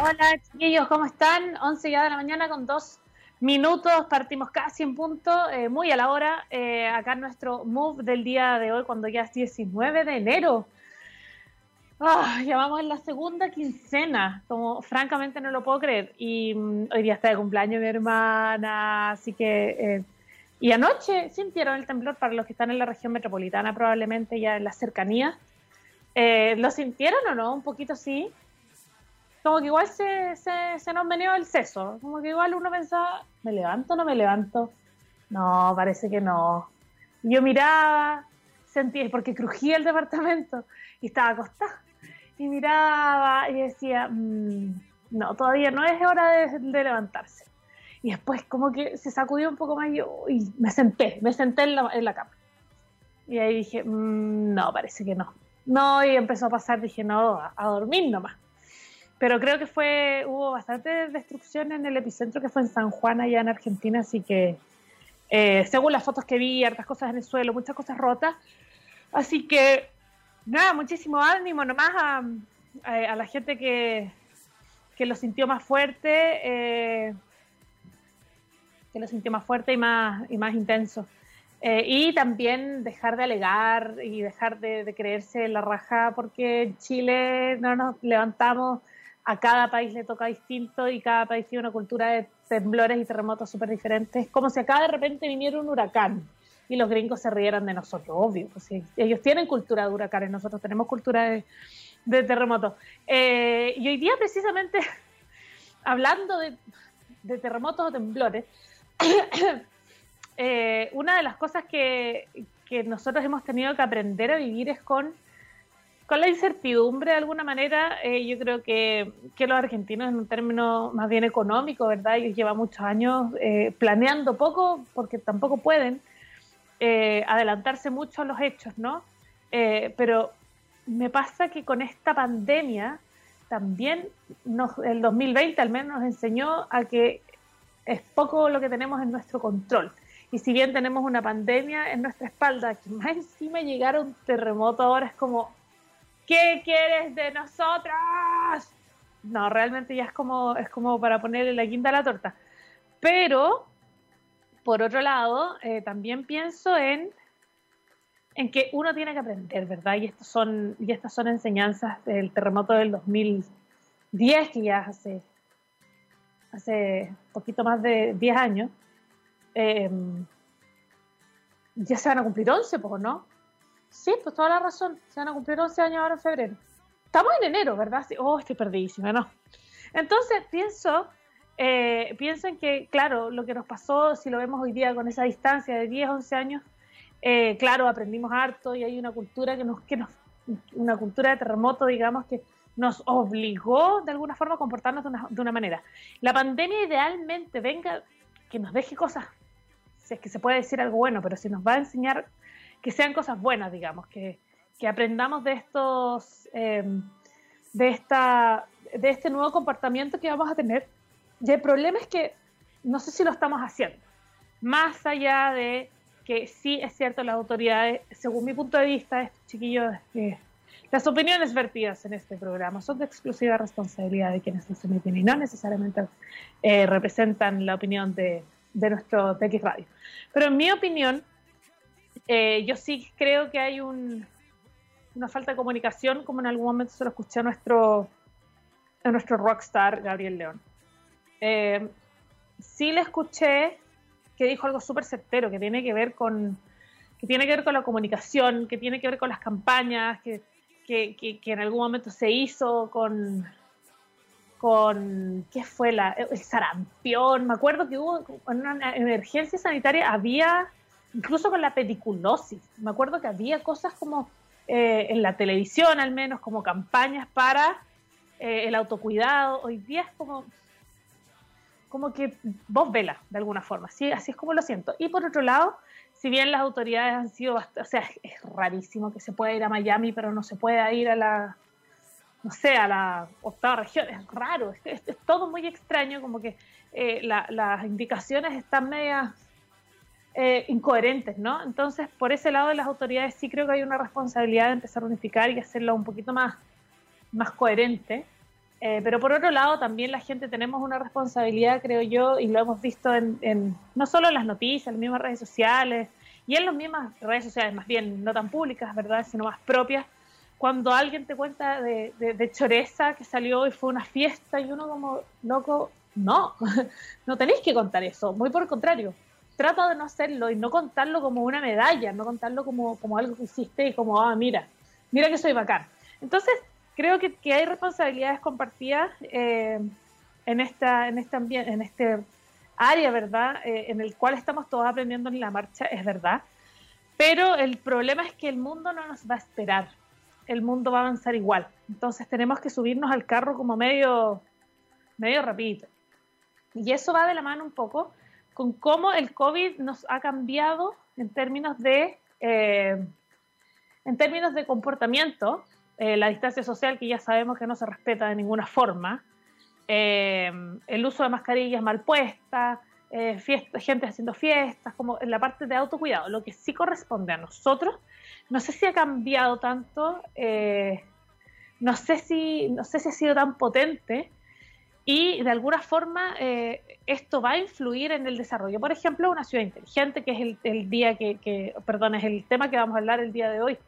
Hola chiquillos, ¿cómo están? 11 ya de la mañana con dos minutos, partimos casi en punto, eh, muy a la hora. Eh, acá nuestro move del día de hoy, cuando ya es 19 de enero. Ah, ya vamos en la segunda quincena, como francamente no lo puedo creer. Y mm, hoy día está de cumpleaños mi hermana, así que... Eh, y anoche sintieron el temblor para los que están en la región metropolitana, probablemente ya en la cercanía. Eh, ¿Lo sintieron o no? Un poquito sí. Como que igual se, se, nos meneó el seso. Como que igual uno pensaba, ¿me levanto o no me levanto? No, parece que no. Yo miraba, sentía, porque crujía el departamento y estaba acostada. Y miraba y decía, mm, no, todavía no es hora de, de levantarse. Y después como que se sacudió un poco más y, yo, y me senté, me senté en la, en la cama. Y ahí dije, mmm, no, parece que no. No, y empezó a pasar, dije, no, a, a, dormir nomás. Pero creo que fue, hubo bastante destrucción en el epicentro que fue en San Juan, allá en Argentina, así que eh, según las fotos que vi, hartas cosas en el suelo, muchas cosas rotas. Así que, nada, muchísimo ánimo nomás a, a, a la gente que, que, lo sintió más fuerte. Eh, que lo sintió más fuerte y más, y más intenso. Eh, y también dejar de alegar y dejar de, de, creerse la raja porque en Chile no nos levantamos, a cada país le toca distinto y cada país tiene una cultura de temblores y terremotos súper diferentes, como si acá de repente viniera un huracán y los gringos se rieran de nosotros, obvio, pues ellos tienen cultura de huracanes, nosotros tenemos cultura de, terremotos. Eh, y hoy día precisamente, hablando de, de terremotos o temblores, eh, una de las cosas que, que, nosotros hemos tenido que aprender a vivir es con, con la incertidumbre de alguna manera. Eh, yo creo que, que, los argentinos, en un término más bien económico, ¿verdad? Ellos llevan muchos años eh, planeando poco porque tampoco pueden eh, adelantarse mucho a los hechos, ¿no? Pero me pasa que con esta pandemia también nos, el 2020 al menos nos enseñó a que es poco lo que tenemos en nuestro control. Y si bien tenemos una pandemia en nuestra espalda, que más encima llegara un terremoto ahora es como, ¿qué quieres de nosotras? No, realmente ya es como, es como para ponerle la quinta a la torta. Pero, por otro lado, eh, también pienso en, en que uno tiene que aprender, ¿verdad? Y, son, y estas son enseñanzas del terremoto del 2010, que ya hace hace poquito más de 10 años, eh, ya se van a cumplir 11, pues, ¿no? Sí, pues toda la razón, se van a cumplir 11 años ahora en febrero. Estamos en enero, ¿verdad? Oh, estoy perdidísima, ¿no? Entonces pienso, eh, pienso en que, claro, lo que nos pasó, si lo vemos hoy día con esa distancia de 10, 11 años, eh, claro, aprendimos harto y hay una cultura que nos, que nos, una cultura de terremoto, digamos, que nos obligó de alguna forma a comportarnos de una, de una, manera. La pandemia idealmente venga, que nos deje cosas, si es que se puede decir algo bueno, pero si nos va a enseñar que sean cosas buenas, digamos, que, que aprendamos de estos, eh, de, esta, de este nuevo comportamiento que vamos a tener. Y el problema es que no sé si lo estamos haciendo. Más allá de que sí es cierto, las autoridades, según mi punto de vista, estos chiquillos las opiniones vertidas en este programa son de exclusiva responsabilidad de quienes las emiten y no necesariamente eh, representan la opinión de, de nuestro TX Radio. Pero en mi opinión, eh, yo sí creo que hay un, una falta de comunicación, como en algún momento se lo escuché a nuestro, a nuestro rockstar Gabriel León. Eh, sí le escuché que dijo algo súper certero, que tiene que ver con que tiene que ver con la comunicación, que tiene que ver con las campañas, que que, que, que, en algún momento se hizo con, con ¿qué fue? La, el sarampión. Me acuerdo que hubo en una emergencia sanitaria, había, incluso con la pediculosis, me acuerdo que había cosas como eh, en la televisión al menos, como campañas para eh, el autocuidado. Hoy día es como, como que vos vela de alguna forma, ¿sí? así es como lo siento. Y por otro lado, si bien las autoridades han sido bastante, o sea, es rarísimo que se pueda ir a Miami, pero no se pueda ir a la, no sé, a la octava región, es raro, es, todo muy extraño, como que eh, la, las indicaciones están medias eh, incoherentes, ¿no? Entonces, por ese lado de las autoridades sí creo que hay una responsabilidad de empezar a unificar y hacerlo un poquito más, más coherente. Eh, pero por otro lado, también la gente tenemos una responsabilidad, creo yo, y lo hemos visto en, no solo en las noticias, en las mismas redes sociales, y en las mismas redes sociales, más bien no tan públicas, ¿verdad?, sino más propias, cuando alguien te cuenta de, de, Choreza que salió y fue una fiesta, y uno como, loco, no, no tenéis que contar eso, muy por el contrario, trata de no hacerlo y no contarlo como una medalla, no contarlo como, como algo que hiciste y como, ah, mira, mira que soy bacán. Entonces, creo que, que hay responsabilidades compartidas eh, en, esta, en, este en este área, ¿verdad? Eh, en el cual estamos todos aprendiendo en la marcha, es verdad. Pero el problema es que el mundo no nos va a esperar. El mundo va a avanzar igual. Entonces tenemos que subirnos al carro como medio, medio rapidito. Y eso va de la mano un poco con cómo el COVID nos ha cambiado en términos de, eh, en términos de comportamiento, eh, la distancia social que ya sabemos que no se respeta de ninguna forma, eh, el uso de mascarillas mal puestas, gente haciendo fiestas, como en la parte de autocuidado, lo que sí corresponde a nosotros, no sé si ha cambiado tanto, no, sé si, no sé si ha sido tan potente, y de alguna forma eh, esto va a influir en el desarrollo. Por ejemplo, una ciudad inteligente, que es el, día que, perdón, es el tema que vamos a hablar el día de hoy,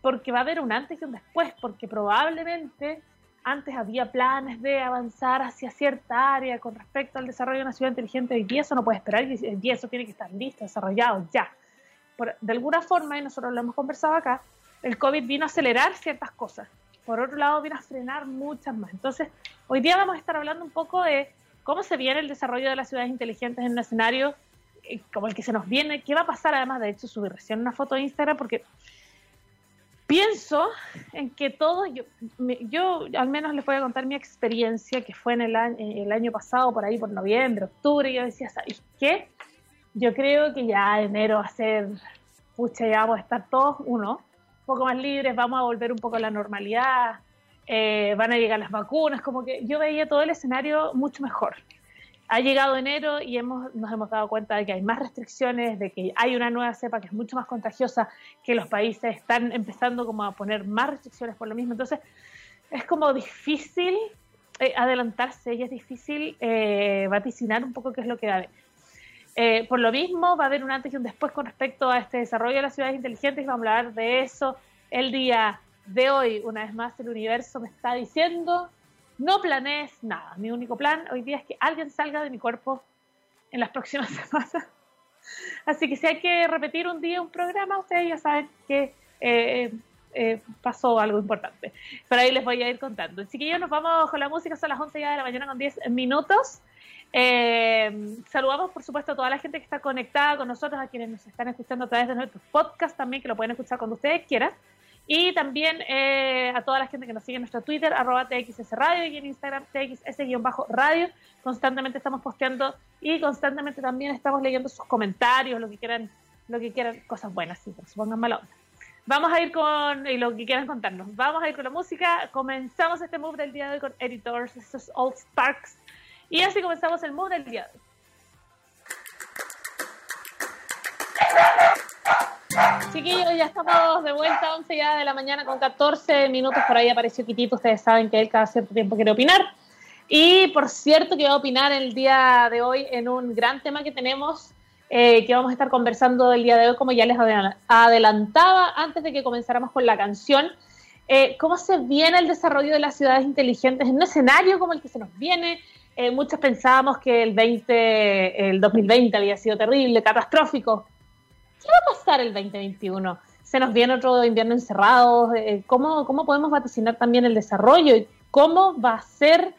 porque va a haber un antes y un después, porque probablemente antes había planes de avanzar hacia cierta área con respecto al desarrollo de una ciudad inteligente, y eso no puede esperar, y eso tiene que estar listo, desarrollado ya. de alguna forma, y nosotros lo hemos conversado acá, el COVID vino a acelerar ciertas cosas por otro lado viene a frenar muchas más. Entonces, hoy día vamos a estar hablando un poco de cómo se viene el desarrollo de las ciudades inteligentes en un escenario eh, como el que se nos viene, qué va a pasar además, de hecho, subir recién una foto de Instagram, porque pienso en que todo, yo, yo al menos les voy a contar mi experiencia, que fue en el año, el año pasado, por ahí por noviembre, octubre, y yo decía, ¿sabes qué? Yo creo que ya enero va a ser, pucha, ya vamos a estar todos, uno, poco más libres, vamos a volver un poco a la normalidad, eh, van a llegar las vacunas, como que yo veía todo el escenario mucho mejor. Ha llegado enero y hemos, nos hemos dado cuenta de que hay más restricciones, de que hay una nueva cepa que es mucho más contagiosa, que los países están empezando como a poner más restricciones por lo mismo. Entonces, es como difícil eh, adelantarse y es difícil eh, vaticinar un poco qué es lo que da. Eh, por lo mismo, va a haber un antes y un después con respecto a este desarrollo de las ciudades inteligentes. Vamos a hablar de eso el día de hoy. Una vez más, el universo me está diciendo, no planees nada. Mi único plan hoy día es que alguien salga de mi cuerpo en las próximas semanas. Así que si hay que repetir un día un programa, ustedes ya saben que eh, eh, pasó algo importante. Pero ahí les voy a ir contando. Así que ya nos vamos con la música, son las 11 ya de la mañana con 10 minutos. Eh, saludamos, por supuesto, a toda la gente que está conectada con nosotros, a quienes nos están escuchando a través de nuestros podcast también, que lo pueden escuchar cuando ustedes quieran. Y también eh, a toda la gente que nos sigue en nuestro Twitter, arroba TXS Radio, y en Instagram, TXS-radio. Constantemente estamos posteando y constantemente también estamos leyendo sus comentarios, lo que quieran, lo que quieran, cosas buenas, sí, se pongan mala onda. Vamos a ir con y lo que quieran contarnos. Vamos a ir con la música. Comenzamos este move del día de hoy con Editors, estos Old Sparks y así comenzamos el mood del día. Chiquillos, ya estamos de vuelta, 11 ya de la mañana con 14 minutos. Por ahí apareció Quitito. Ustedes saben que él cada cierto tiempo quiere opinar. Y por cierto, que va a opinar el día de hoy en un gran tema que tenemos, eh, que vamos a estar conversando el día de hoy, como ya les adelantaba antes de que comenzáramos con la canción. Eh, ¿Cómo se viene el desarrollo de las ciudades inteligentes en un escenario como el que se nos viene? Eh, muchos pensábamos que el 20, el 2020 había sido terrible, catastrófico. ¿Qué va a pasar el 2021? Se nos viene otro invierno encerrado. Eh, ¿Cómo, ¿Cómo podemos vaticinar también el desarrollo? ¿Y cómo va a ser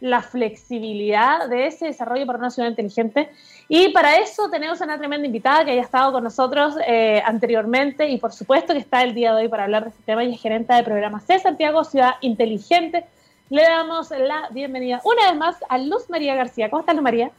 la flexibilidad de ese desarrollo para una ciudad inteligente? Y para eso tenemos una tremenda invitada que haya estado con nosotros eh, anteriormente y por supuesto que está el día de hoy para hablar de este tema y es gerente de programa C Santiago Ciudad Inteligente le damos la bienvenida una vez más a Luz María García. ¿Cómo estás, Luz María?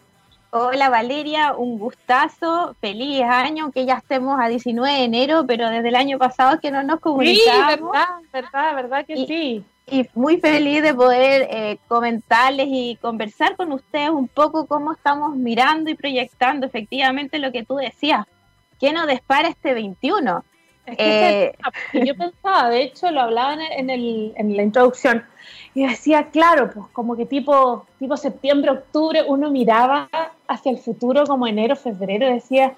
Hola Valeria, un gustazo, feliz año, que ya estemos a 19 de enero, pero desde el año pasado que no nos comunicamos. Sí, verdad, verdad, verdad que sí. Y muy feliz de poder eh, comentarles y conversar con ustedes un poco cómo estamos mirando y proyectando efectivamente lo que tú decías. ¿Qué nos despara este 21? Eh, yo pensaba, de hecho lo hablaba en, el, en la introducción, y decía, claro, pues como que tipo, tipo septiembre, octubre, uno miraba hacia el futuro como enero, febrero, decía,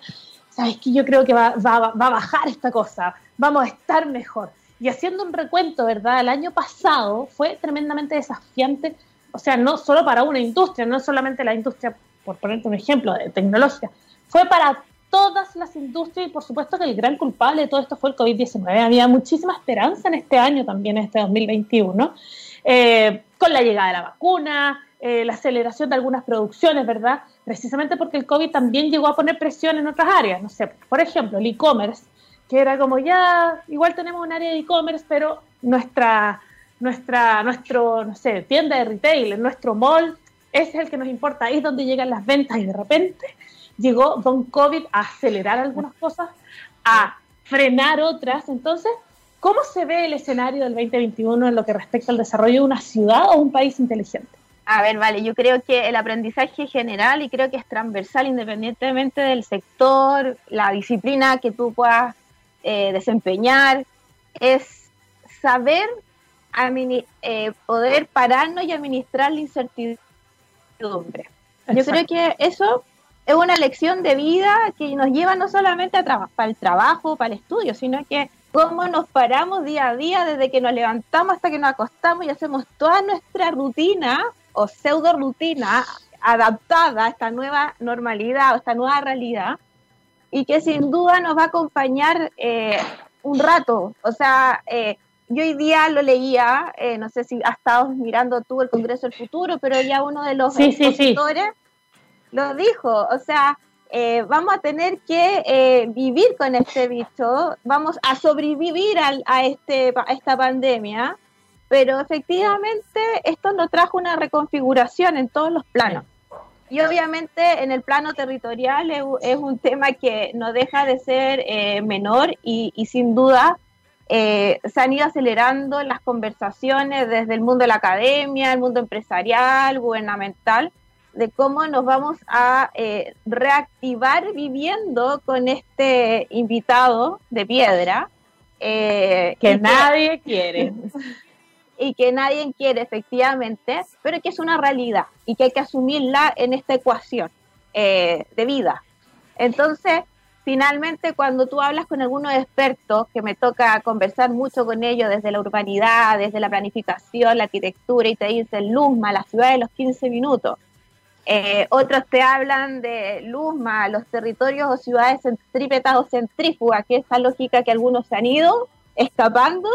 ¿sabes qué? Yo creo que va, va, va a bajar esta cosa, vamos a estar mejor. Y haciendo un recuento, ¿verdad? El año pasado fue tremendamente desafiante, o sea, no solo para una industria, no solamente la industria, por ponerte un ejemplo, de tecnología, fue para todas las industrias y por supuesto que el gran culpable de todo esto fue el COVID-19. Había muchísima esperanza en este año también, en este 2021, eh, con la llegada de la vacuna, eh, la aceleración de algunas producciones, ¿verdad? Precisamente porque el COVID también llegó a poner presión en otras áreas, no sé, por ejemplo, el e-commerce, que era como ya, igual tenemos un área de e-commerce, pero nuestra, nuestra, nuestro, no sé, tienda de retail, nuestro mall, ese es el que nos importa, ahí es donde llegan las ventas y de repente llegó Don COVID a acelerar algunas cosas, a frenar otras. Entonces, ¿cómo se ve el escenario del 2021 en lo que respecta al desarrollo de una ciudad o un país inteligente? A ver, vale, yo creo que el aprendizaje general y creo que es transversal independientemente del sector, la disciplina que tú puedas eh, desempeñar, es saber eh, poder pararnos y administrar la incertidumbre. Yo creo que eso es una lección de vida que nos lleva no solamente a para el trabajo, para el estudio, sino que cómo nos paramos día a día desde que nos levantamos hasta que nos acostamos y hacemos toda nuestra rutina o pseudo rutina adaptada a esta nueva normalidad o esta nueva realidad y que sin duda nos va a acompañar eh, un rato. O sea, eh, yo hoy día lo leía, eh, no sé si has estado mirando tú el Congreso del Futuro, pero ya uno de los sí, lo dijo, o sea, eh, vamos a tener que eh, vivir con este bicho, vamos a sobrevivir a, este, a esta pandemia, pero efectivamente esto nos trajo una reconfiguración en todos los planos. Y obviamente en el plano territorial es, un tema que no deja de ser eh, menor y, y, sin duda se han ido acelerando las conversaciones desde el mundo de la academia, el mundo empresarial, gubernamental, de cómo nos vamos a eh, reactivar viviendo con este invitado de piedra. Eh, que nadie quiere. y que nadie quiere efectivamente, pero que es una realidad y que hay que asumirla en esta ecuación eh, de vida. Entonces, finalmente, cuando tú hablas con algunos expertos, que me toca conversar mucho con ellos desde la urbanidad, desde la planificación, la arquitectura, y te dicen, Luzma, la ciudad de los 15 minutos, eh, otros te hablan de Luzma, los territorios o ciudades centrípetas o centrífugas, que es esa lógica que algunos se han ido escapando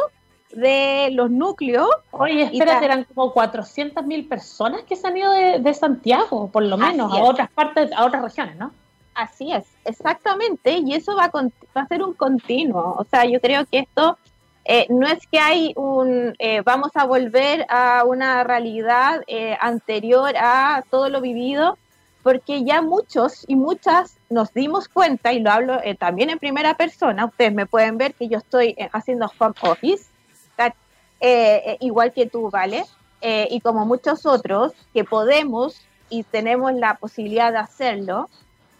de los núcleos. Oye, espérate, eran como 400 mil personas que se han ido de, Santiago, por lo menos, a otras partes, a otras regiones, ¿no? Así es, exactamente, y eso va va a ser un continuo. O sea, yo creo que esto eh, no es que hay un, eh, vamos a volver a una realidad eh, anterior a todo lo vivido, porque ya muchos y muchas nos dimos cuenta, y lo hablo también en primera persona, ustedes me pueden ver que yo estoy haciendo home office, igual que tú, ¿vale? y como muchos otros que podemos y tenemos la posibilidad de hacerlo,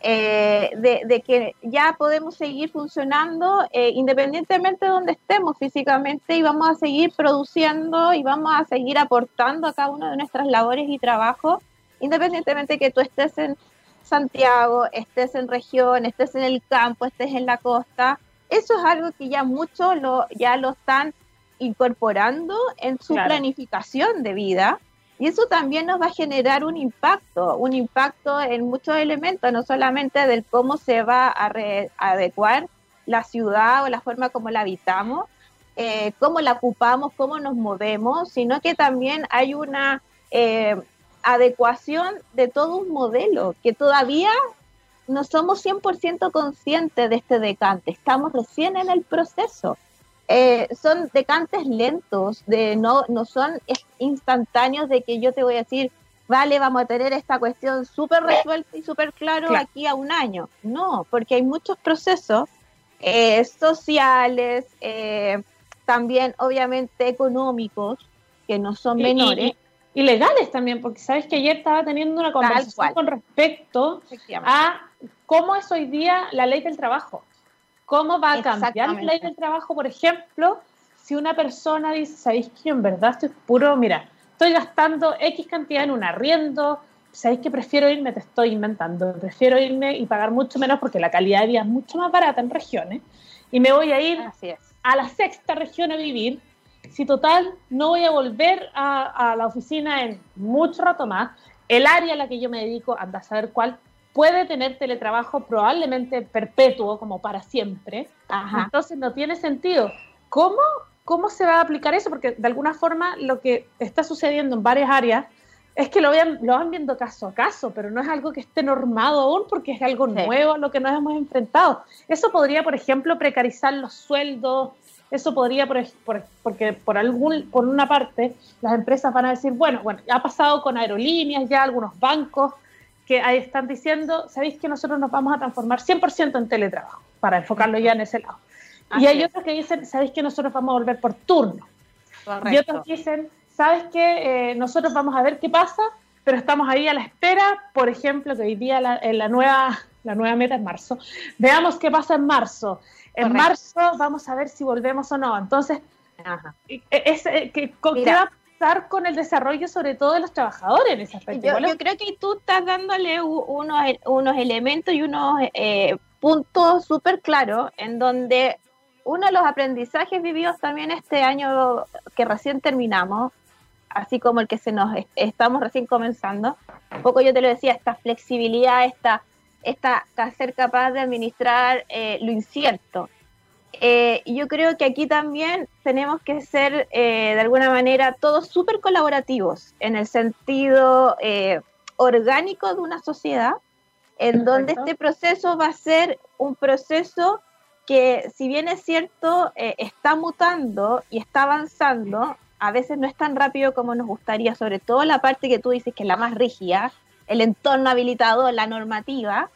eh, de, que ya podemos seguir funcionando eh, independientemente de donde estemos físicamente y vamos a seguir produciendo y vamos a seguir aportando a cada una de nuestras labores y trabajos, independientemente de que tú estés en Santiago, estés en región, estés en el campo, estés en la costa. Eso es algo que ya muchos lo, ya lo están incorporando en su planificación de vida y eso también nos va a generar un impacto, un impacto en muchos elementos, no solamente del cómo se va a, adecuar la ciudad o la forma como la habitamos, eh, cómo la ocupamos, cómo nos movemos, sino que también hay una eh, adecuación de todo un modelo que todavía no somos 100% conscientes de este decante, estamos recién en el proceso. Eh, son decantes lentos, de no, no son instantáneos de que yo te voy a decir, vale, vamos a tener esta cuestión súper resuelta y súper claro, aquí a un año. No, porque hay muchos procesos eh, sociales, eh, también obviamente económicos, que no son menores. Y, legales también, porque sabes que ayer estaba teniendo una conversación con respecto a cómo es hoy día la ley del trabajo. ¿Cómo va a cambiar ley del trabajo, por ejemplo, si una persona dice, ¿sabéis que en verdad estoy puro, mira, estoy gastando X cantidad en un arriendo, ¿sabéis que prefiero irme? Te estoy inventando, prefiero irme y pagar mucho menos porque la calidad de vida es mucho más barata en regiones y me voy a ir a la sexta región a vivir. Si total, no voy a volver a, la oficina en mucho rato más, el área a la que yo me dedico, anda a saber cuál, puede tener teletrabajo probablemente perpetuo, como para siempre. Entonces no tiene sentido. ¿Cómo, ¿Cómo se va a aplicar eso? Porque de alguna forma lo que está sucediendo en varias áreas es que lo, lo van viendo caso a caso, pero no es algo que esté normado aún porque es algo nuevo a lo que nos hemos enfrentado. Eso podría, por ejemplo, precarizar los sueldos, eso podría, por, porque por, algún, por una parte, las empresas van a decir, bueno, bueno, ha pasado con aerolíneas, ya algunos bancos que ahí están diciendo, sabéis que nosotros nos vamos a transformar 100% en teletrabajo, para enfocarlo ya en ese lado. y hay otros que dicen, sabéis que nosotros vamos a volver por turno. Y otros dicen, ¿sabes qué? Eh, nosotros vamos a ver qué pasa, pero estamos ahí a la espera, por ejemplo, que hoy día la, en la nueva, la nueva meta es marzo. Veamos qué pasa en marzo. En marzo vamos a ver si volvemos o no. Entonces, e, Es, eh, ¿qué, va con el desarrollo, sobre todo de los trabajadores en ese aspecto? Yo, creo que tú estás dándole unos, unos elementos y unos eh, puntos súper claros en donde uno de los aprendizajes vividos también este año que recién terminamos así como el que se nos estamos recién comenzando. Un poco yo te lo decía, esta flexibilidad, esta, esta ser capaz de administrar eh, lo incierto. Eh, yo creo que aquí también tenemos que ser eh, de alguna manera todos súper colaborativos en el sentido orgánico de una sociedad, en donde este proceso va a ser un proceso que, si bien es cierto, está mutando y está avanzando, a veces no es tan rápido como nos gustaría, sobre todo la parte que tú dices que es la más rígida, el entorno habilitado, la normativa,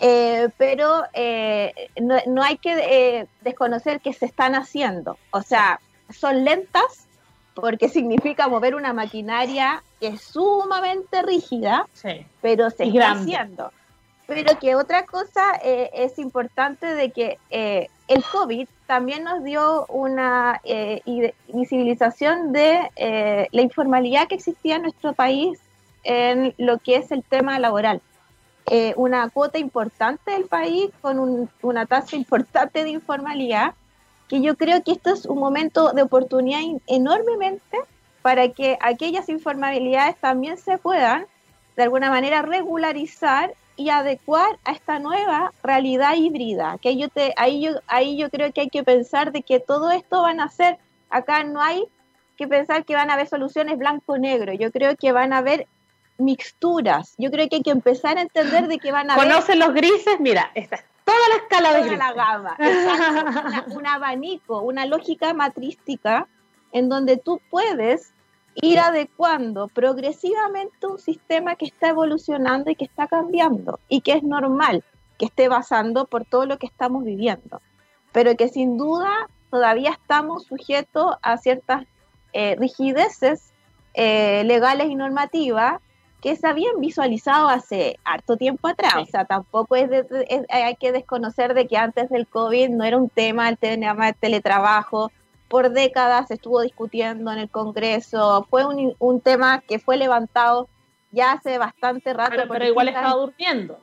eh, pero eh, no, hay que eh, desconocer que se están haciendo. O sea, son lentas porque significa mover una maquinaria que es sumamente rígida, pero se está haciendo. Pero que otra cosa es importante de que el COVID también nos dio una eh, visibilización de eh, la informalidad que existía en nuestro país en lo que es el tema laboral. Eh, una cuota importante del país con una tasa importante de informalidad, que yo creo que esto es un momento de oportunidad enormemente para que aquellas informalidades también se puedan de alguna manera regularizar y adecuar a esta nueva realidad híbrida. Que yo te, ahí, yo, ahí yo creo que hay que pensar de que todo esto van a ser, acá no hay que pensar que van a haber soluciones blanco-negro, yo creo que van a haber mixturas, yo creo que hay que empezar a entender de que van a ¿Conocen los grises? Mira, esta es toda la escala de grises. la gama, un abanico, una lógica matrística en donde tú puedes ir adecuando progresivamente un sistema que está evolucionando y que está cambiando y que es normal que esté basando por todo lo que estamos viviendo, pero que sin duda todavía estamos sujetos a ciertas eh, rigideces eh, legales y normativas que se habían visualizado hace harto tiempo atrás. O sea, tampoco es, hay que desconocer de que antes del COVID no era un tema el tema del teletrabajo, por décadas se estuvo discutiendo en el Congreso, fue un, tema que fue levantado ya hace bastante rato. Pero, igual estaba durmiendo.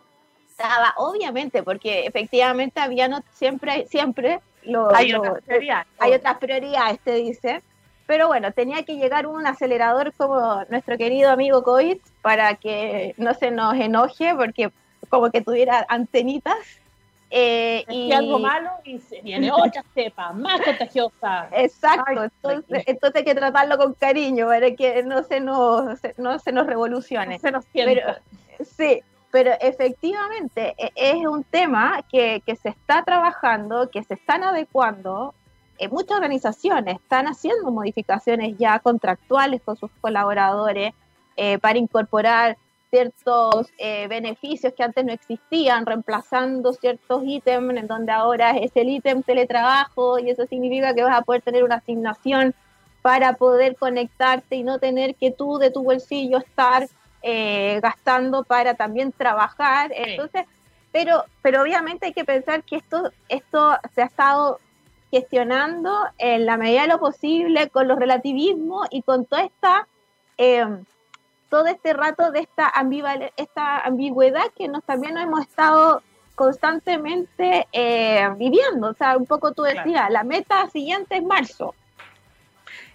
Estaba, obviamente, porque efectivamente había no, siempre, siempre lo, hay, otras prioridades, hay otras prioridades, te dice. Pero bueno, tenía que llegar un acelerador como nuestro querido amigo COVID para que no se nos enoje, porque como que tuviera antenitas eh, y algo malo y se viene otra cepa más contagiosa. Exacto, entonces, entonces hay que tratarlo con cariño para que no se nos, no se nos revolucione. se nos pero, sí, pero efectivamente e, es un tema que, que, se está trabajando, que se están adecuando. Eh, muchas organizaciones están haciendo modificaciones ya contractuales con sus colaboradores eh, para incorporar ciertos eh, beneficios que antes no existían, reemplazando ciertos ítems en donde ahora es el ítem teletrabajo y eso significa que vas a poder tener una asignación para poder conectarte y no tener que tú de tu bolsillo estar eh, gastando para también trabajar. Entonces, pero, pero obviamente hay que pensar que esto, esto se ha estado gestionando en la medida de lo posible con los relativismos y con toda esta eh, todo este rato de esta, esta ambigüedad que nos también hemos estado constantemente eh, viviendo. O sea, un poco tú decías, la meta siguiente es marzo.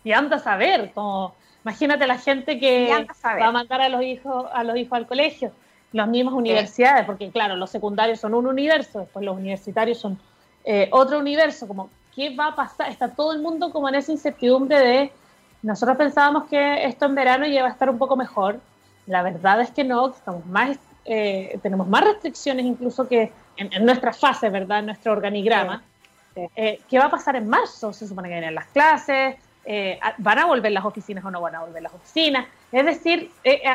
Y anda a saber, como imagínate la gente que va a mandar a los hijos a los hijos al colegio, las mismas universidades, porque claro, los secundarios son un universo, después los universitarios son eh, otro universo, como qué va a pasar, está todo el mundo como en esa incertidumbre de nosotros pensábamos que esto en verano iba a estar un poco mejor. La verdad es que no, que estamos más, eh, tenemos más restricciones incluso que en, nuestra fase, ¿verdad? En nuestro organigrama. Eh, ¿Qué va a pasar en marzo? Se supone que vienen las clases, eh, ¿van a volver las oficinas o no van a volver las oficinas? Es decir,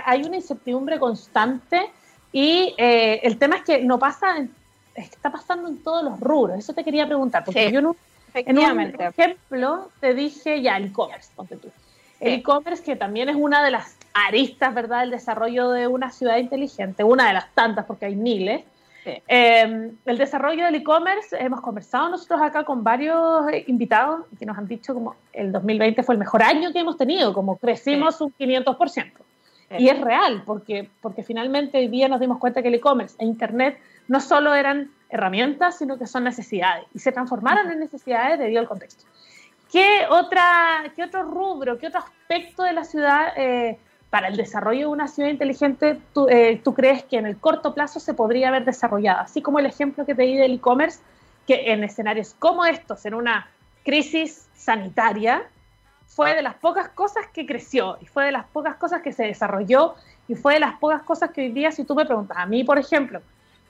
hay una incertidumbre constante y el tema es que no pasa, está pasando en todos los rubros. Eso te quería preguntar, porque yo no en un ejemplo, te dije ya el e-commerce, ponte tú. El e-commerce que también es una de las aristas, ¿verdad?, del desarrollo de una ciudad inteligente, una de las tantas, porque hay miles. Em, el desarrollo del e-commerce, hemos conversado nosotros acá con varios eh, invitados que nos han dicho como el 2020 fue el mejor año que hemos tenido, como crecimos un 500%. Y es real, porque, porque finalmente hoy día nos dimos cuenta que el e-commerce e Internet no solo eran herramientas, sino que son necesidades y se transformaron en necesidades debido al contexto. ¿Qué, otra, qué otro rubro, qué otro aspecto de la ciudad eh, para el desarrollo de una ciudad inteligente eh, tú, crees que en el corto plazo se podría haber desarrollado? Así como el ejemplo que te di del e-commerce, que en escenarios como estos, en una crisis sanitaria, fue de las pocas cosas que creció y fue de las pocas cosas que se desarrolló y fue de las pocas cosas que hoy día, si tú me preguntas a mí, por ejemplo,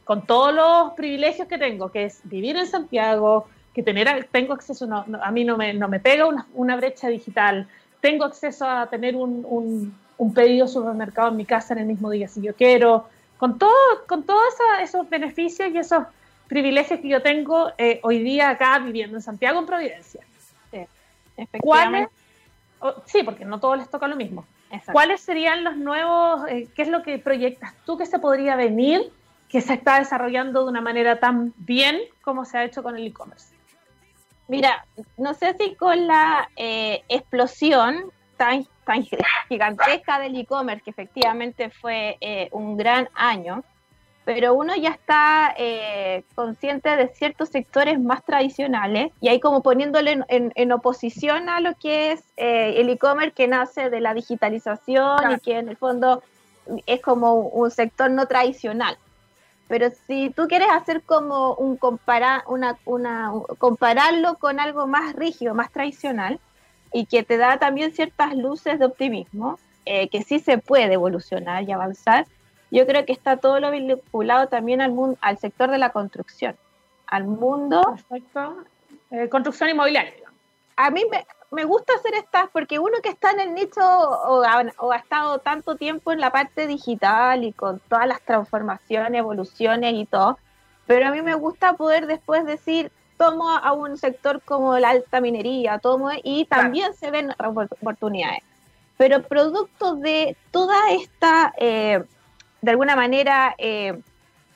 con todos los privilegios que tengo, que es vivir en Santiago, que tener, tengo acceso, a mí no me, no me pega una, brecha digital, tengo acceso a tener un, un, un, pedido supermercado en mi casa en el mismo día si yo quiero, con, todo, con todos esos beneficios y esos privilegios que yo tengo eh, hoy día acá viviendo en Santiago, en Providencia. Sí, efectivamente. sí, porque no todos les toca lo mismo. ¿Cuáles serían los nuevos, eh, qué es lo que proyectas tú que se podría venir que se está desarrollando de una manera tan bien como se ha hecho con el e-commerce? Mira, no sé si con la eh, explosión tan, tan gigantesca del e-commerce, que efectivamente fue eh, un gran año, pero uno ya está eh, consciente de ciertos sectores más tradicionales y ahí como poniéndole en, oposición a lo que es el e-commerce que nace de la digitalización y que en el fondo es como un sector no tradicional. Pero si tú quieres hacer como un comparar, una, una, compararlo con algo más rígido, más tradicional, y que te da también ciertas luces de optimismo, eh, que sí se puede evolucionar y avanzar, yo creo que está todo lo vinculado también al, mundo, al sector de la construcción, al mundo... Perfecto. Eh, construcción inmobiliaria. A mí me, me gusta hacer estas porque uno que está en el nicho o ha, estado tanto tiempo en la parte digital y con todas las transformaciones, evoluciones y todo, pero a mí me gusta poder después decir, tomo a un sector como la alta minería, tomo y también se ven oportunidades. Pero producto de toda esta, eh, de alguna manera, eh,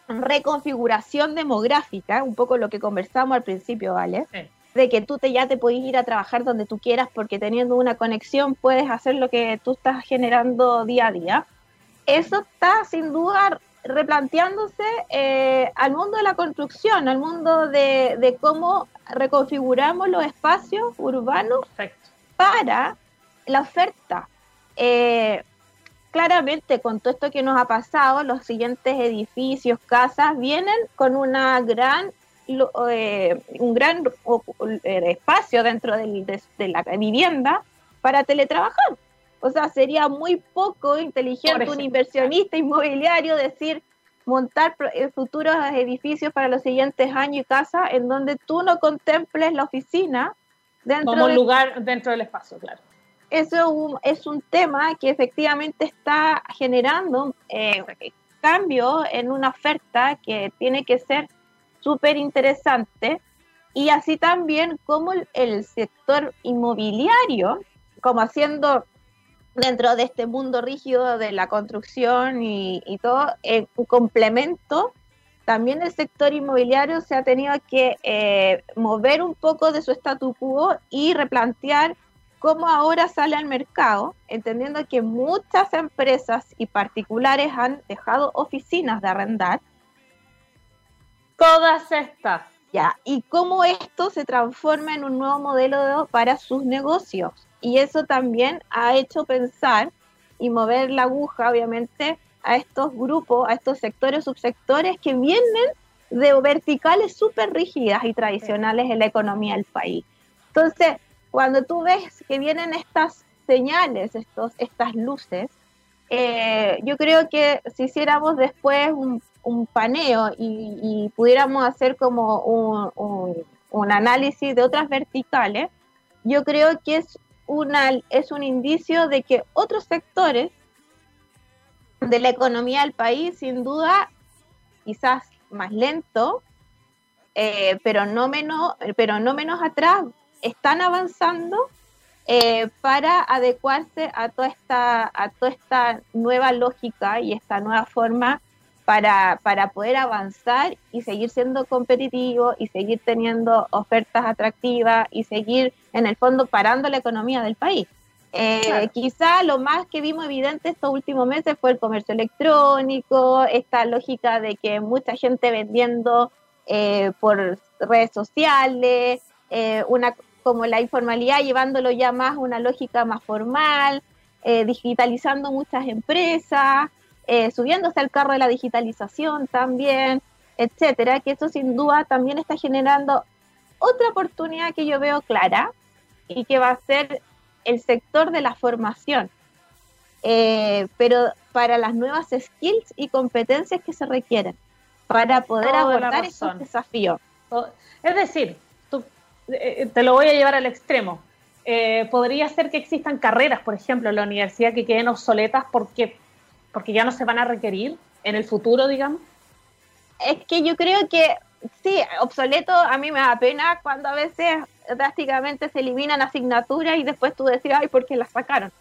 reconfiguración demográfica, un poco lo que conversamos al principio, ¿vale? Sí de que tú te, ya te puedes ir a trabajar donde tú quieras porque teniendo una conexión puedes hacer lo que tú estás generando día a día. Eso está sin duda replanteándose eh, al mundo de la construcción, al mundo de, cómo reconfiguramos los espacios urbanos para la oferta. Eh, claramente, con todo esto que nos ha pasado, los siguientes edificios, casas, vienen con una gran eh, un gran eh, espacio dentro de, la vivienda para teletrabajar. O sea, sería muy poco inteligente un inversionista inmobiliario decir montar eh, futuros edificios para los siguientes años y casa en donde tú no contemples la oficina dentro como lugar dentro del espacio, claro. Eso es un tema que efectivamente está generando eh, cambio en una oferta que tiene que ser súper interesante. Y así también como el, sector inmobiliario, como haciendo dentro de este mundo rígido de la construcción y, todo, eh, un complemento también el sector inmobiliario se ha tenido que eh, mover un poco de su statu quo y replantear cómo ahora sale al mercado, entendiendo que muchas empresas y particulares han dejado oficinas de arrendar. Todas estas. Ya, y cómo esto se transforma en un nuevo modelo para sus negocios. Y eso también ha hecho pensar y mover la aguja, obviamente, a estos grupos, a estos sectores, subsectores que vienen de verticales súper rígidas y tradicionales en la economía del país. Entonces, cuando tú ves que vienen estas señales, estos, estas luces, eh, yo creo que si hiciéramos después un, paneo y, pudiéramos hacer como un, análisis de otras verticales, yo creo que es, una, es un indicio de que otros sectores de la economía del país, sin duda, quizás más lento, eh, pero, no menos, pero no menos atrás, están avanzando eh, para adecuarse a toda, esta, a toda esta nueva lógica y esta nueva forma para, para poder avanzar y seguir siendo competitivo y seguir teniendo ofertas atractivas y seguir, en el fondo, parando la economía del país. Eh, quizá lo más que vimos evidente estos últimos meses fue el comercio electrónico, esta lógica de que mucha gente vendiendo eh, por redes sociales, eh, una como la informalidad llevándolo ya más a una lógica más formal, digitalizando muchas empresas, subiéndose al carro de la digitalización también, etcétera, que eso sin duda también está generando otra oportunidad que yo veo clara y que va a ser el sector de la formación, eh, pero para las nuevas skills y competencias que se requieren para poder abordar esos desafíos. Es decir, eh, te lo voy a llevar al extremo. Eh, podría ser que existan carreras, por ejemplo, en la universidad que queden obsoletas porque, porque ya no se van a requerir en el futuro, digamos. Es que yo creo que sí, obsoleto a mí me da pena cuando a veces drásticamente se eliminan asignaturas y después tú decís, ay, ¿por qué las sacaron?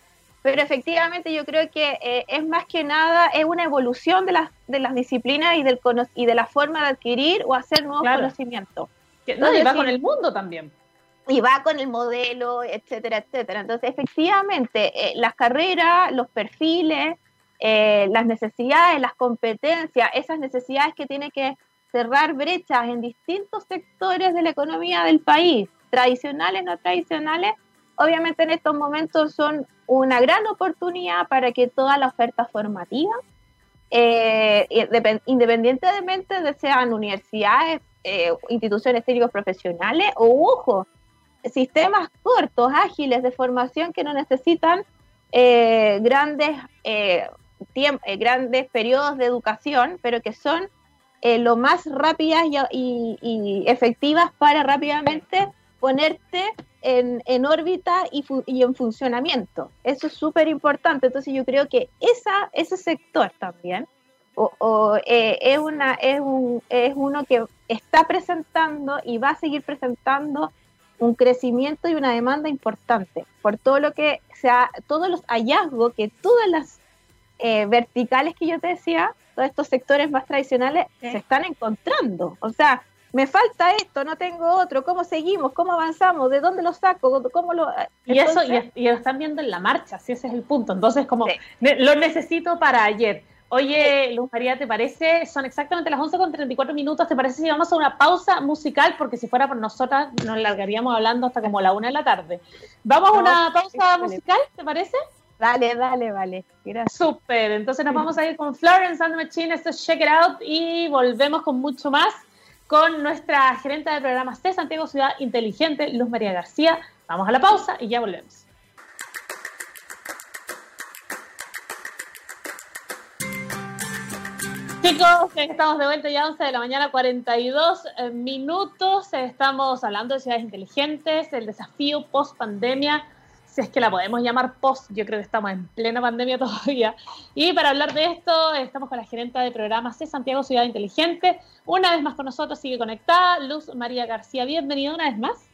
Pero efectivamente yo creo que eh, es más que nada, es una evolución de las, de las disciplinas y, del y de la forma de adquirir o hacer nuevos conocimientos. No, y va con el mundo también. Y va con el modelo, etcétera, etcétera. Entonces, efectivamente, eh, las carreras, los perfiles, eh, las necesidades, las competencias, esas necesidades que tiene que cerrar brechas en distintos sectores de la economía del país, tradicionales, no tradicionales, obviamente en estos momentos son una gran oportunidad para que toda la oferta formativa, eh, independientemente de sean universidades, eh, instituciones técnicos profesionales o, ojo, sistemas cortos, ágiles de formación que no necesitan eh, grandes, grandes periodos de educación, pero que son lo más rápidas y, y efectivas para rápidamente ponerte en, órbita y, en funcionamiento. Eso es súper importante. Entonces yo creo que esa, ese sector también o, eh, es, una, es, un, es uno que está presentando y va a seguir presentando un crecimiento y una demanda importante por todo lo que sea, todos los hallazgos que todas las eh, verticales que yo te decía, todos estos sectores más tradicionales se están encontrando. O sea, me falta esto, no tengo otro, ¿cómo seguimos? ¿Cómo avanzamos? ¿De dónde lo saco? ¿Cómo lo...? y eso, y, lo están viendo en la marcha, si ese es el punto. Entonces, como, lo necesito para ayer. Oye, Luz María, ¿te parece? Son exactamente las 11 con 34 minutos. ¿Te parece si vamos a una pausa musical? Porque si fuera por nosotras, nos largaríamos hablando hasta como la una de la tarde. ¿Vamos a una pausa musical? ¿Te parece? Dale, dale, vale. Gracias. Súper. Entonces nos vamos a ir con Florence and the Machine, esto es Check It Out, y volvemos con mucho más con nuestra gerente de programas de Santiago Ciudad Inteligente, Luz María García. Vamos a la pausa y ya volvemos. Chicos, estamos de vuelta ya 11 de la mañana, 42 eh, minutos. Estamos hablando de ciudades inteligentes, el desafío post pandemia si es que la podemos llamar post, yo creo que estamos en plena pandemia todavía. Y para hablar de esto, estamos con la gerenta de programas de Santiago Ciudad Inteligente. Una vez más con nosotros, sigue conectada, Luz María García. Bienvenida una vez más.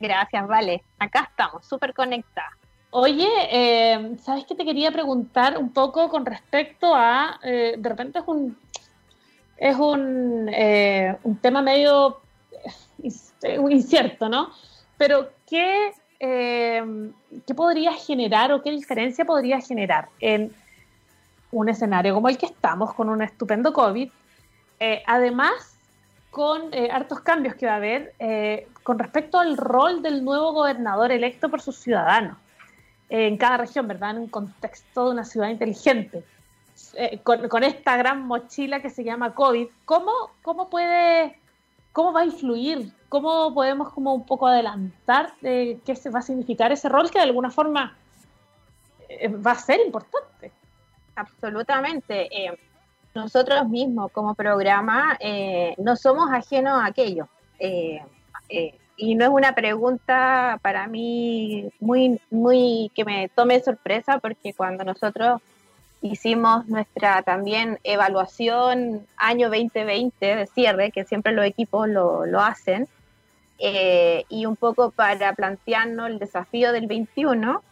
Gracias, vale. Acá estamos, súper conectada. Oye, eh, ¿sabes qué te quería preguntar un poco con respecto a, eh, de repente es un, es un, eh, un tema medio incierto, ¿no? Pero ¿qué, ¿qué podría generar o qué diferencia podría generar en un escenario como el que estamos, con un estupendo COVID? Eh, además, con hartos cambios que va a haber con respecto al rol del nuevo gobernador electo por sus ciudadanos en cada región, ¿verdad? En un contexto de una ciudad inteligente. con, esta gran mochila que se llama COVID, ¿cómo, cómo puede ¿Cómo va a influir? ¿Cómo podemos como un poco adelantar de qué se va a significar ese rol que de alguna forma eh, va a ser importante? Absolutamente. Eh, nosotros mismos como programa eh, no somos ajenos a aquello. y no es una pregunta para mí muy, muy que me tome sorpresa porque cuando nosotros hicimos nuestra también evaluación año 2020 de cierre, que siempre los equipos lo, lo hacen, eh, y un poco para plantearnos el desafío del 21.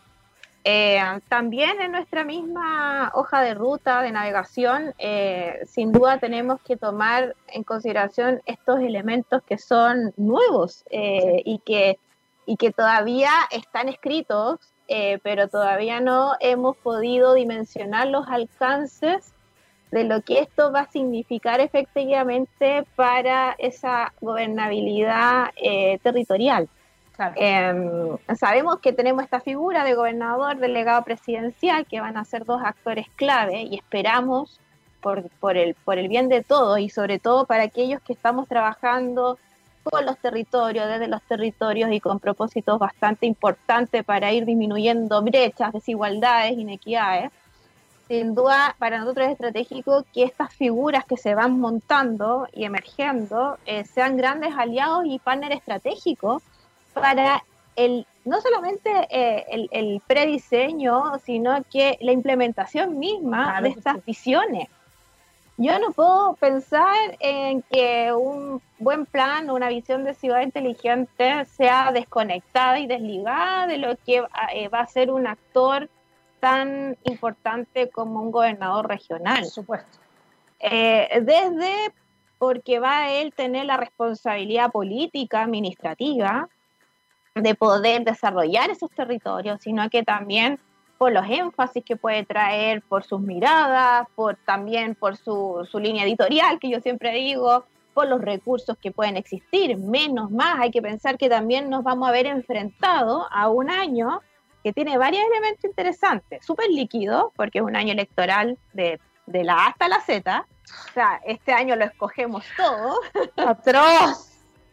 Eh, también en nuestra misma hoja de ruta de navegación, eh, sin duda tenemos que tomar en consideración estos elementos que son nuevos y, que, y que todavía están escritos eh, pero todavía no hemos podido dimensionar los alcances de lo que esto va a significar efectivamente para esa gobernabilidad eh, territorial. Em, sabemos que tenemos esta figura de gobernador, delegado presidencial, que van a ser dos actores clave y esperamos por, por, el, por el bien de todos y sobre todo para aquellos que estamos trabajando con los territorios, desde los territorios y con propósitos bastante importantes para ir disminuyendo brechas, desigualdades, inequidades. Sin duda, para nosotros es estratégico que estas figuras que se van montando y emergiendo eh, sean grandes aliados y partner estratégicos para el, no solamente eh, el, el, prediseño, sino que la implementación misma de estas visiones. Yo no puedo pensar en que un buen plan una visión de ciudad inteligente sea desconectada y desligada de lo que eh, va a ser un actor tan importante como un gobernador regional. Por supuesto. Eh, desde porque va a él tener la responsabilidad política, administrativa, de poder desarrollar esos territorios, sino que también por los énfasis que puede traer, por sus miradas, por también por su, su línea editorial, que yo siempre digo, por los recursos que pueden existir, menos más. Hay que pensar que también nos vamos a ver enfrentado a un año que tiene varios elementos interesantes, súper líquido, porque es un año electoral de, de la A hasta la Z. O sea, este año lo escogemos todo. Atroz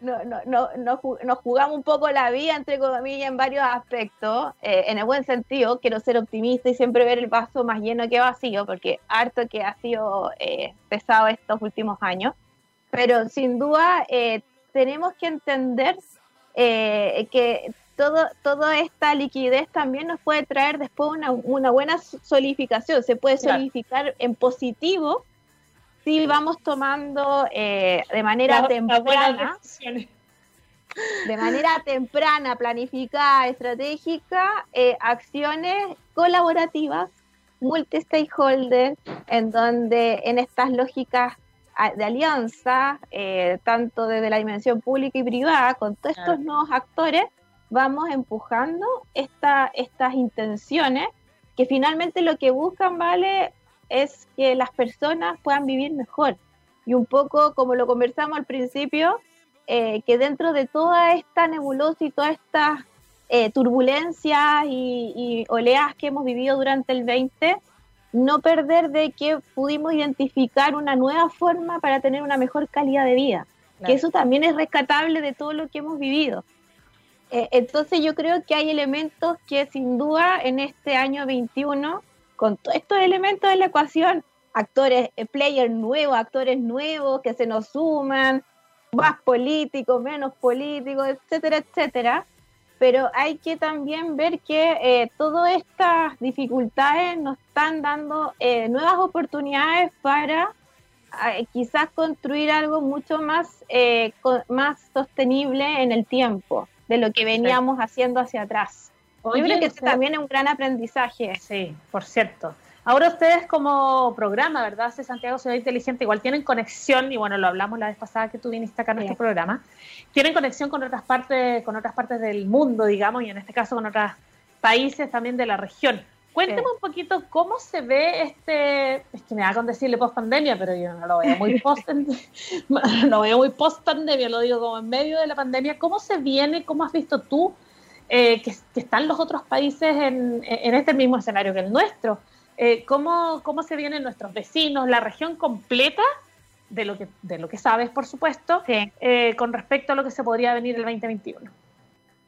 no, no, no, nos jugamos un poco la vida, entre comillas, en varios aspectos, eh, en el buen sentido, quiero ser optimista y siempre ver el vaso más lleno que vacío, porque harto que ha sido eh, pesado estos últimos años, pero sin duda eh, tenemos que entender que todo, toda esta liquidez también nos puede traer después una, una buena solidificación, se puede solidificar en positivo sí vamos tomando eh, de manera temprana, de manera temprana, planificada, estratégica, eh, acciones colaborativas, multi-stakeholder, en donde en estas lógicas de alianza, eh, tanto desde la dimensión pública y privada, con todos estos nuevos actores, vamos empujando esta, estas intenciones que finalmente lo que buscan, ¿vale? Es que las personas puedan vivir mejor. Y un poco como lo conversamos al principio, eh, que dentro de toda esta nebulosa y todas estas eh, turbulencias y, oleas que hemos vivido durante el 20, no perder de que pudimos identificar una nueva forma para tener una mejor calidad de vida. Que eso también es rescatable de todo lo que hemos vivido. Eh, entonces yo creo que hay elementos que sin duda en este año 21 con todos estos elementos de la ecuación, actores, eh, players nuevos, actores nuevos que se nos suman, más políticos, menos políticos, etcétera, etcétera. Pero hay que también ver que eh, todas estas dificultades nos están dando eh, nuevas oportunidades para quizás construir algo mucho más, más sostenible en el tiempo de lo que veníamos haciendo hacia atrás. Yo creo que también es un gran aprendizaje. Sí, por cierto. Ahora ustedes como programa, ¿verdad? Santiago Ciudad Inteligente, igual tienen conexión, y bueno, lo hablamos la vez pasada que tú viniste acá a nuestro programa, tienen conexión con otras partes, con otras partes del mundo, digamos, y en este caso con otros países también de la región. Cuénteme un poquito cómo se ve este, es que me da con decirle post pandemia, pero yo no lo veo muy post, lo veo muy post pandemia, lo digo como en medio de la pandemia. ¿Cómo se viene? ¿Cómo has visto tú eh, que, están los otros países en, este mismo escenario que el nuestro? Eh, ¿cómo, ¿Cómo se vienen nuestros vecinos, la región completa? De lo que, de lo que sabes, por supuesto, eh, con respecto a lo que se podría venir el 2021.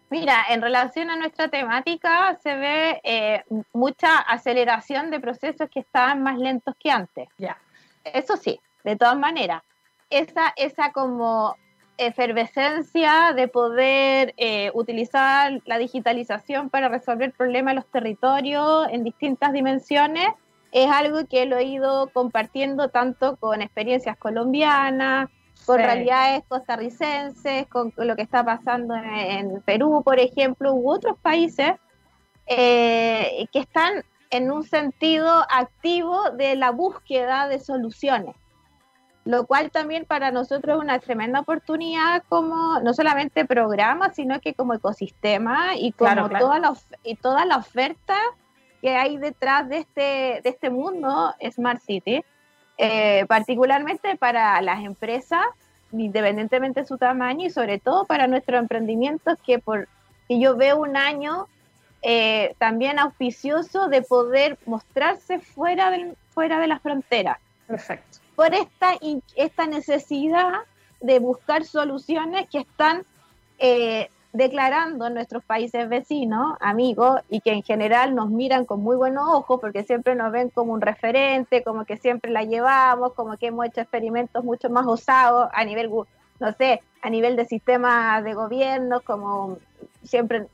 Mira, en relación a nuestra temática se ve eh, mucha aceleración de procesos que estaban más lentos que antes. Ya. Eso sí, de todas maneras, esa, esa como efervescencia de poder eh, utilizar la digitalización para resolver problemas en los territorios en distintas dimensiones es algo que lo he ido compartiendo tanto con experiencias colombianas, con realidades costarricenses, con lo que está pasando en, Perú, por ejemplo, u otros países eh, que están en un sentido activo de la búsqueda de soluciones, lo cual también para nosotros es una tremenda oportunidad como no solamente programa, sino que como ecosistema y como Toda, la, y toda la oferta que hay detrás de este, de este mundo Smart City. Eh, particularmente para las empresas, independientemente de su tamaño y sobre todo para nuestros emprendimientos que, por, que yo veo un año eh, también auspicioso de poder mostrarse fuera, del, fuera de las fronteras. Perfecto. Por esta, esta necesidad de buscar soluciones que están eh, declarando nuestros países vecinos, amigos, y que en general nos miran con muy buenos ojos porque siempre nos ven como un referente, como que siempre la llevamos, como que hemos hecho experimentos mucho más osados a nivel, no sé, a nivel de sistema de gobierno, como siempre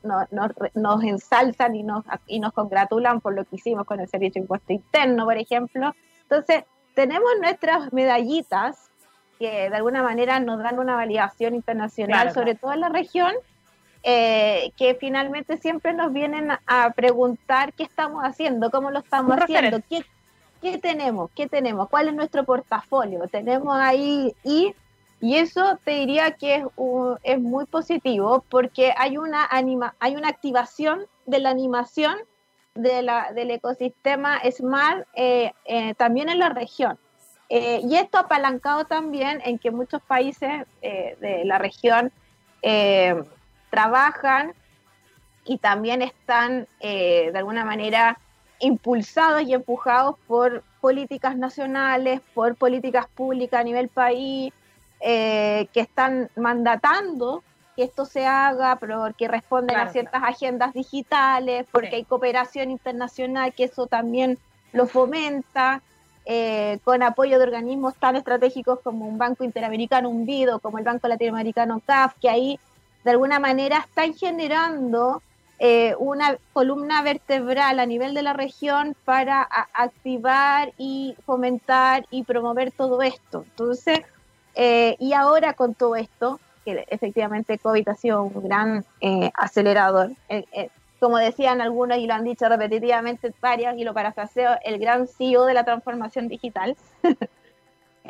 nos ensalzan y nos, y nos congratulan por lo que hicimos con el Servicio de Impuesto Interno, por ejemplo. Entonces, tenemos nuestras medallitas que de alguna manera nos dan una validación internacional, sobre todo en la región, eh, que finalmente siempre nos vienen a preguntar qué estamos haciendo, cómo lo estamos haciendo, qué, qué, tenemos, qué tenemos, cuál es nuestro portafolio. Tenemos ahí y, y eso te diría que es, es muy positivo porque hay una, anima, hay una activación de la animación de la, del ecosistema Smart eh, eh, también en la región. y esto apalancado también en que muchos países de la región trabajan y también están eh, de alguna manera impulsados y empujados por políticas nacionales, por políticas públicas a nivel país, eh, que están mandatando que esto se haga, porque responden a ciertas agendas digitales, porque hay cooperación internacional, que eso también lo fomenta, eh, con apoyo de organismos tan estratégicos como un Banco Interamericano, un BIDO, como el Banco Latinoamericano CAF, que ahí de alguna manera están generando eh, una columna vertebral a nivel de la región para activar y fomentar y promover todo esto. Entonces, eh, y ahora con todo esto, que efectivamente COVID ha sido un gran eh, acelerador, como decían algunos y lo han dicho repetitivamente varias, y lo parafraseo, el gran CEO de la transformación digital.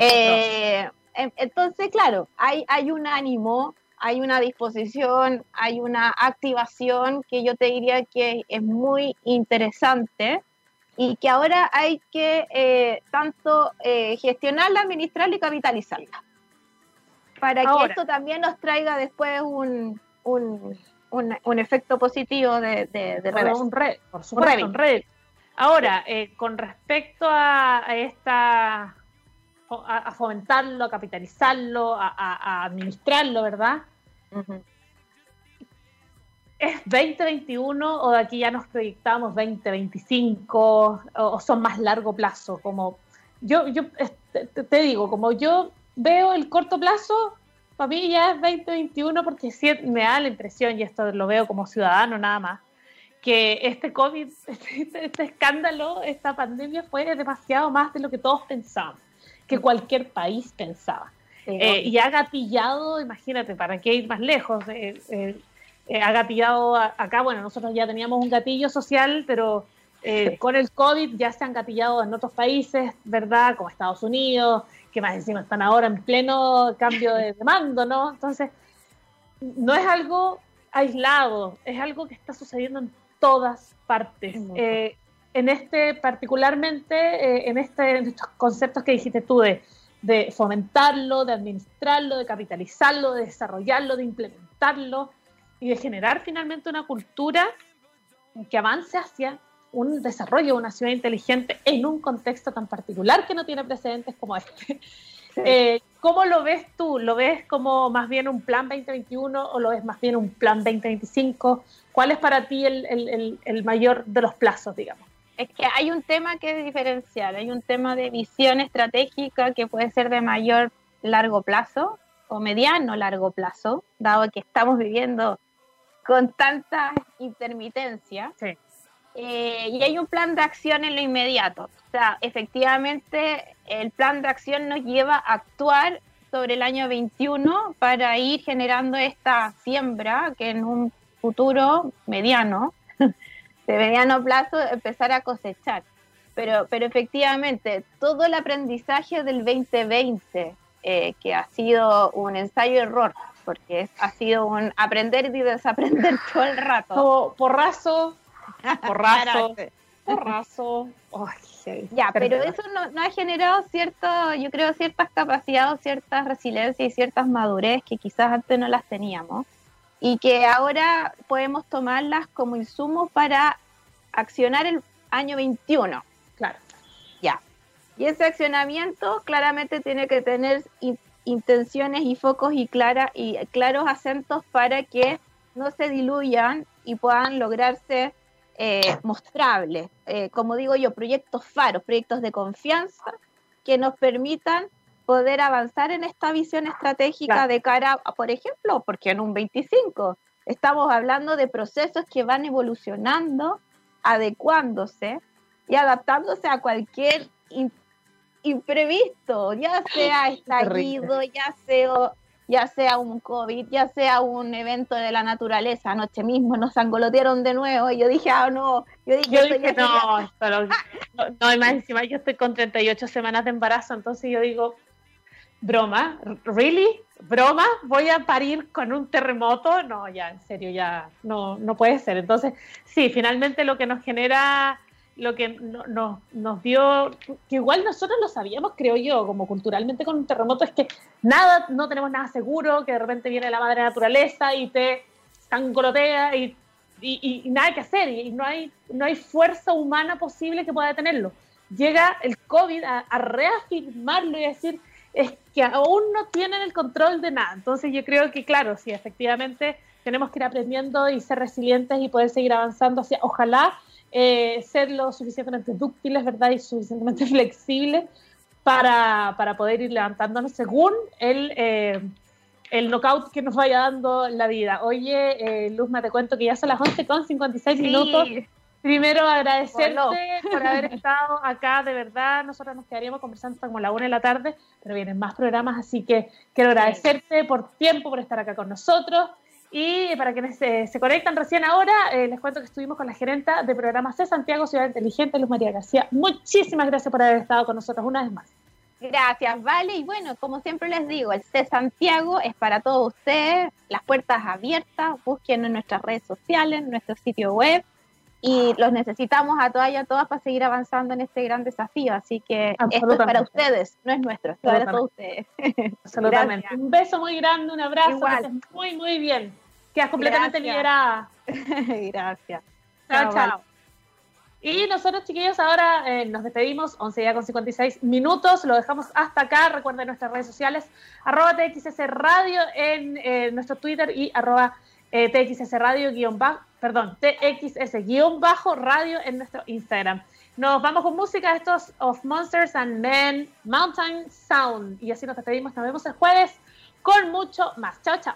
entonces, claro, hay, hay un ánimo hay una disposición, hay una activación que yo te diría que es muy interesante y que ahora hay que eh, tanto eh, gestionarla, administrarla y capitalizarla. Para que esto también nos traiga después un, un, un, efecto positivo de, de, Un red, por supuesto, un red. Ahora, eh, con respecto a, esta a, fomentarlo, a capitalizarlo, a, administrarlo, ¿verdad? ¿Es 2021 o de aquí ya nos proyectamos 2025 o, son más largo plazo? Como yo, yo te, digo, como yo veo el corto plazo, para mí ya es 2021 porque me da la impresión, y esto lo veo como ciudadano nada más, que este COVID, este, este, escándalo, esta pandemia fue demasiado más de lo que todos pensábamos, que cualquier país pensaba. Eh, y ha gatillado, imagínate, ¿para qué ir más lejos? Eh, eh, ha gatillado acá, bueno, nosotros ya teníamos un gatillo social, pero Eh, con el COVID ya se han gatillado en otros países, ¿verdad? Como Estados Unidos, que más encima están ahora en pleno cambio de, mando, ¿no? Entonces, no es algo aislado, es algo que está sucediendo en todas partes. Eh, en este, particularmente, eh, en, este, en estos conceptos que dijiste tú de, de fomentarlo, de administrarlo, de capitalizarlo, de desarrollarlo, de implementarlo y de generar finalmente una cultura que avance hacia un desarrollo de una ciudad inteligente en un contexto tan particular que no tiene precedentes como este. Eh, ¿Cómo lo ves tú? ¿Lo ves como más bien un plan 2021 o lo ves más bien un plan 2025? ¿Cuál es para ti el, el, mayor de los plazos, digamos? Es que hay un tema que es diferencial, hay un tema de visión estratégica que puede ser de mayor largo plazo o mediano largo plazo, dado que estamos viviendo con tanta intermitencia. Sí. Eh, y hay un plan de acción en lo inmediato. O sea, efectivamente, el plan de acción nos lleva a actuar sobre el año 21 para ir generando esta siembra que en un futuro mediano, de mediano plazo, empezar a cosechar. Pero, pero efectivamente, todo el aprendizaje del 2020, eh, que ha sido un ensayo-error, porque ha sido un aprender y desaprender todo el rato. porrazo, porrazo, porrazo. ya, pero eso no, ha generado cierto, yo creo, ciertas capacidades, ciertas resiliencias y ciertas madurez que quizás antes no las teníamos y que ahora podemos tomarlas como insumos para accionar el año 21. Claro. Ya. Y ese accionamiento claramente tiene que tener intenciones y focos y, clara, y claros acentos para que no se diluyan y puedan lograrse eh, mostrables. Eh, como digo yo, proyectos faros, proyectos de confianza que nos permitan poder avanzar en esta visión estratégica de cara a, por ejemplo, porque en un 25 estamos hablando de procesos que van evolucionando, adecuándose y adaptándose a cualquier imprevisto, ya sea estallido, ya sea, ya sea un COVID, ya sea un evento de la naturaleza. Anoche mismo nos angolotearon de nuevo y yo dije, ah, no, yo dije, no, no, no, más encima yo estoy con 38 semanas de embarazo, entonces yo digo, broma, ¿really? ¿Broma? ¿Voy a parir con un terremoto? No, ya, en serio, ya, no, no puede ser. Entonces, sí, finalmente lo que nos genera lo que no, nos dio, que igual nosotros lo sabíamos, creo yo, como culturalmente con un terremoto, es que nada, no tenemos nada seguro, que de repente viene la madre naturaleza y te sangolotea y, y, nada que hacer, y no hay, no hay fuerza humana posible que pueda detenerlo. Llega el COVID a, reafirmarlo y decir, es que aún no tienen el control de nada. Entonces yo creo que, claro, sí, efectivamente tenemos que ir aprendiendo y ser resilientes y poder seguir avanzando hacia, ojalá eh, ser lo suficientemente dúctiles, ¿verdad? Y suficientemente flexibles para, para poder ir levantándonos según el, eh, el knockout que nos vaya dando la vida. Oye, eh, Luzma, te cuento que ya son las 11 con 56 minutos. Primero agradecerte por haber estado acá, de verdad, nosotros nos quedaríamos conversando hasta como la una de la tarde, pero vienen más programas, así que quiero agradecerte por tiempo, por estar acá con nosotros. Y para quienes se, conectan recién ahora, eh, les cuento que estuvimos con la gerenta de programas de Santiago Ciudad Inteligente, Luz María García. Muchísimas gracias por haber estado con nosotros una vez más. Gracias, Vale. Y bueno, como siempre les digo, el C Santiago es para todos ustedes, las puertas abiertas, busquen en nuestras redes sociales, en nuestro sitio web y los necesitamos a todas y a todas para seguir avanzando en este gran desafío. Así que esto es para ustedes, no es nuestro, es para todos ustedes. Absolutamente. Un beso muy grande, un abrazo, Igual. muy, muy bien. Quedas completamente liberada. Gracias. Chao, chao. Y nosotros, chiquillos, ahora eh, nos despedimos, 11 ya con 56 minutos, lo dejamos hasta acá. Recuerden nuestras redes sociales, arroba TXS Radio en eh, nuestro Twitter y arroba eh, TXS Radio guion bajo, perdón, TXS guion bajo radio en nuestro Instagram. Nos vamos con música, estos of Monsters and Men, Mountain Sound. Y así nos despedimos, nos vemos el jueves con mucho más. Chao, chao.